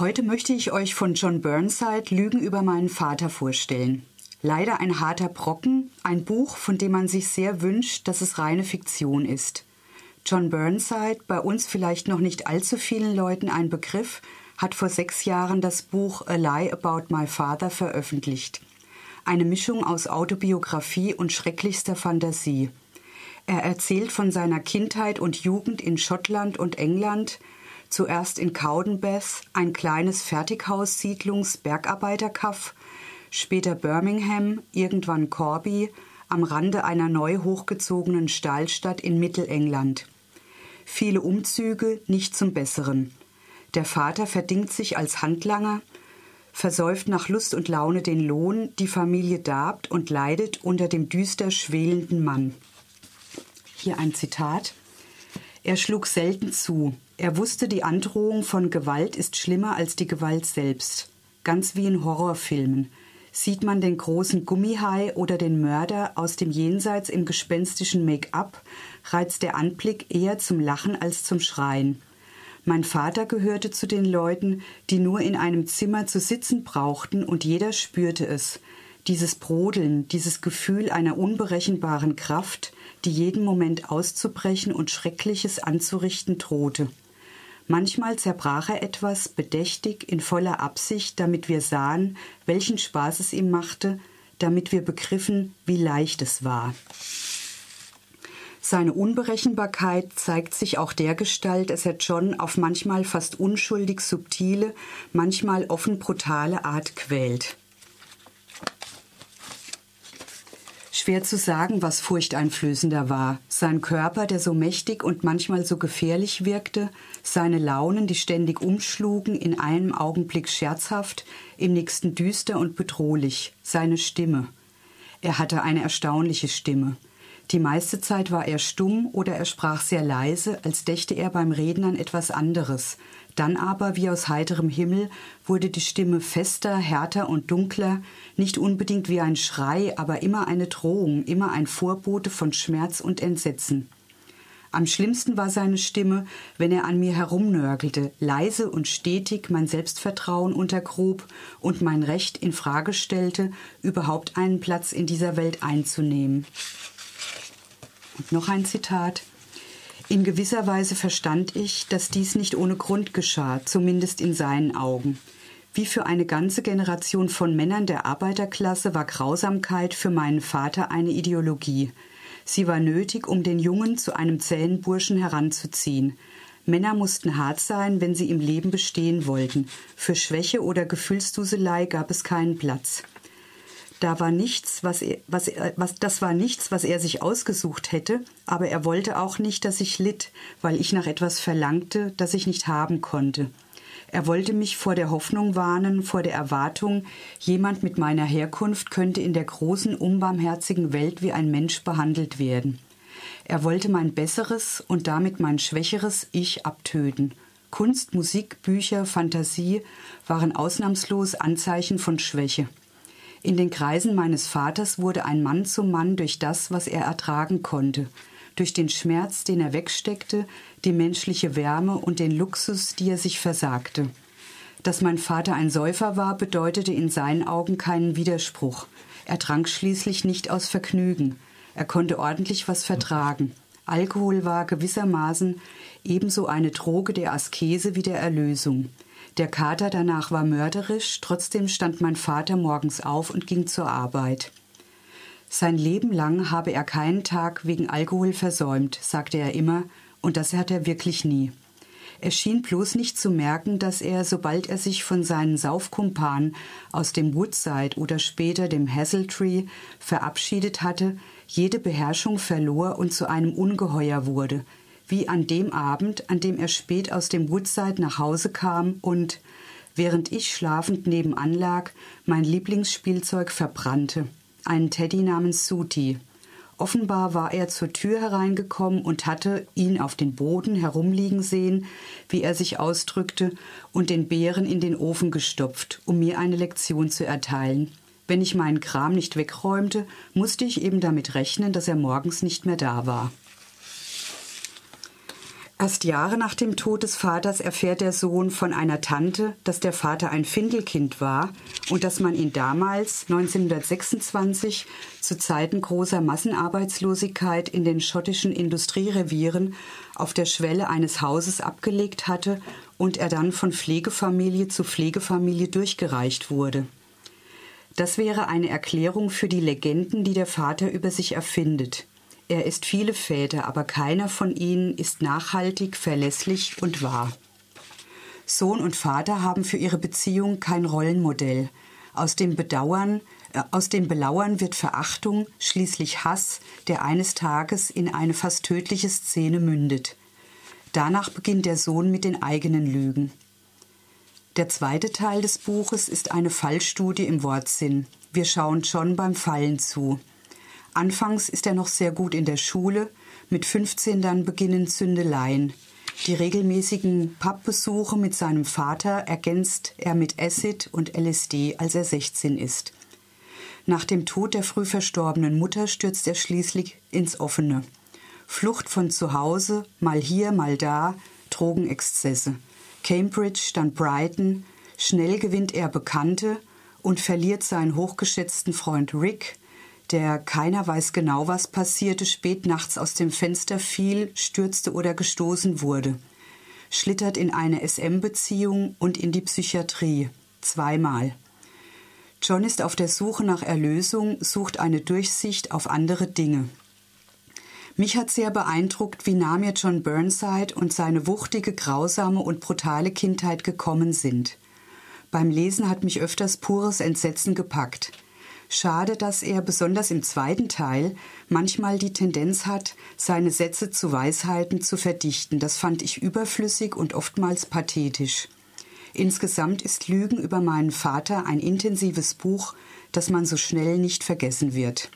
Heute möchte ich euch von John Burnside Lügen über meinen Vater vorstellen. Leider ein harter Brocken, ein Buch, von dem man sich sehr wünscht, dass es reine Fiktion ist. John Burnside, bei uns vielleicht noch nicht allzu vielen Leuten ein Begriff, hat vor sechs Jahren das Buch A Lie About My Father veröffentlicht. Eine Mischung aus Autobiografie und schrecklichster Fantasie. Er erzählt von seiner Kindheit und Jugend in Schottland und England, zuerst in Cowdenbeth, ein kleines Fertighaussiedlungs-Bergarbeiterkaff, später Birmingham, irgendwann Corby, am Rande einer neu hochgezogenen Stahlstadt in Mittelengland. Viele Umzüge, nicht zum Besseren. Der Vater verdingt sich als Handlanger, versäuft nach Lust und Laune den Lohn, die Familie darbt und leidet unter dem düster schwelenden Mann. Hier ein Zitat. Er schlug selten zu, er wusste, die Androhung von Gewalt ist schlimmer als die Gewalt selbst. Ganz wie in Horrorfilmen. Sieht man den großen Gummihai oder den Mörder aus dem Jenseits im gespenstischen Make-up, reizt der Anblick eher zum Lachen als zum Schreien. Mein Vater gehörte zu den Leuten, die nur in einem Zimmer zu sitzen brauchten, und jeder spürte es. Dieses Brodeln, dieses Gefühl einer unberechenbaren Kraft, die jeden Moment auszubrechen und Schreckliches anzurichten drohte. Manchmal zerbrach er etwas bedächtig in voller Absicht, damit wir sahen, welchen Spaß es ihm machte, damit wir begriffen, wie leicht es war. Seine Unberechenbarkeit zeigt sich auch der Gestalt, dass er John auf manchmal fast unschuldig subtile, manchmal offen brutale Art quält. Schwer zu sagen, was furchteinflößender war. Sein Körper, der so mächtig und manchmal so gefährlich wirkte, seine Launen, die ständig umschlugen, in einem Augenblick scherzhaft, im nächsten düster und bedrohlich, seine Stimme. Er hatte eine erstaunliche Stimme. Die meiste Zeit war er stumm oder er sprach sehr leise, als dächte er beim Reden an etwas anderes, dann aber, wie aus heiterem Himmel, wurde die Stimme fester, härter und dunkler, nicht unbedingt wie ein Schrei, aber immer eine Drohung, immer ein Vorbote von Schmerz und Entsetzen. Am schlimmsten war seine Stimme, wenn er an mir herumnörgelte, leise und stetig mein Selbstvertrauen untergrub und mein Recht in Frage stellte, überhaupt einen Platz in dieser Welt einzunehmen. Und noch ein Zitat. In gewisser Weise verstand ich, dass dies nicht ohne Grund geschah, zumindest in seinen Augen. Wie für eine ganze Generation von Männern der Arbeiterklasse war Grausamkeit für meinen Vater eine Ideologie. Sie war nötig, um den Jungen zu einem zähen Burschen heranzuziehen. Männer mussten hart sein, wenn sie im Leben bestehen wollten. Für Schwäche oder Gefühlsduselei gab es keinen Platz. Da war nichts, was er, was, was, das war nichts, was er sich ausgesucht hätte, aber er wollte auch nicht, dass ich litt, weil ich nach etwas verlangte, das ich nicht haben konnte. Er wollte mich vor der Hoffnung warnen, vor der Erwartung, jemand mit meiner Herkunft könnte in der großen, unbarmherzigen Welt wie ein Mensch behandelt werden. Er wollte mein besseres und damit mein schwächeres Ich abtöten. Kunst, Musik, Bücher, Fantasie waren ausnahmslos Anzeichen von Schwäche. In den Kreisen meines Vaters wurde ein Mann zum Mann durch das, was er ertragen konnte, durch den Schmerz, den er wegsteckte, die menschliche Wärme und den Luxus, die er sich versagte. Dass mein Vater ein Säufer war, bedeutete in seinen Augen keinen Widerspruch. Er trank schließlich nicht aus Vergnügen. Er konnte ordentlich was vertragen. Alkohol war gewissermaßen ebenso eine Droge der Askese wie der Erlösung. Der Kater danach war mörderisch, trotzdem stand mein Vater morgens auf und ging zur Arbeit. Sein Leben lang habe er keinen Tag wegen Alkohol versäumt, sagte er immer, und das hat er wirklich nie. Er schien bloß nicht zu merken, dass er, sobald er sich von seinen Saufkumpanen aus dem Woodside oder später dem Hazeltree verabschiedet hatte, jede Beherrschung verlor und zu einem Ungeheuer wurde, wie an dem Abend, an dem er spät aus dem Woodside nach Hause kam und, während ich schlafend nebenan lag, mein Lieblingsspielzeug verbrannte, einen Teddy namens Suti. Offenbar war er zur Tür hereingekommen und hatte ihn auf den Boden herumliegen sehen, wie er sich ausdrückte, und den Bären in den Ofen gestopft, um mir eine Lektion zu erteilen. Wenn ich meinen Kram nicht wegräumte, musste ich eben damit rechnen, dass er morgens nicht mehr da war. Erst Jahre nach dem Tod des Vaters erfährt der Sohn von einer Tante, dass der Vater ein Findelkind war und dass man ihn damals, 1926, zu Zeiten großer Massenarbeitslosigkeit in den schottischen Industrierevieren auf der Schwelle eines Hauses abgelegt hatte und er dann von Pflegefamilie zu Pflegefamilie durchgereicht wurde. Das wäre eine Erklärung für die Legenden, die der Vater über sich erfindet. Er ist viele Väter, aber keiner von ihnen ist nachhaltig, verlässlich und wahr. Sohn und Vater haben für ihre Beziehung kein Rollenmodell. Aus dem Bedauern, äh, aus dem Belauern wird Verachtung, schließlich Hass, der eines Tages in eine fast tödliche Szene mündet. Danach beginnt der Sohn mit den eigenen Lügen. Der zweite Teil des Buches ist eine Fallstudie im Wortsinn. Wir schauen John beim Fallen zu. Anfangs ist er noch sehr gut in der Schule, mit 15 dann beginnen Zündeleien. Die regelmäßigen Pappbesuche mit seinem Vater ergänzt er mit Acid und LSD, als er 16 ist. Nach dem Tod der früh verstorbenen Mutter stürzt er schließlich ins Offene. Flucht von zu Hause, mal hier, mal da, Drogenexzesse. Cambridge, dann Brighton, schnell gewinnt er Bekannte und verliert seinen hochgeschätzten Freund Rick, der keiner weiß genau, was passierte, spät nachts aus dem Fenster fiel, stürzte oder gestoßen wurde. Schlittert in eine SM-Beziehung und in die Psychiatrie. Zweimal. John ist auf der Suche nach Erlösung, sucht eine Durchsicht auf andere Dinge. Mich hat sehr beeindruckt, wie nah mir John Burnside und seine wuchtige, grausame und brutale Kindheit gekommen sind. Beim Lesen hat mich öfters pures Entsetzen gepackt. Schade, dass er besonders im zweiten Teil manchmal die Tendenz hat, seine Sätze zu Weisheiten zu verdichten. Das fand ich überflüssig und oftmals pathetisch. Insgesamt ist Lügen über meinen Vater ein intensives Buch, das man so schnell nicht vergessen wird.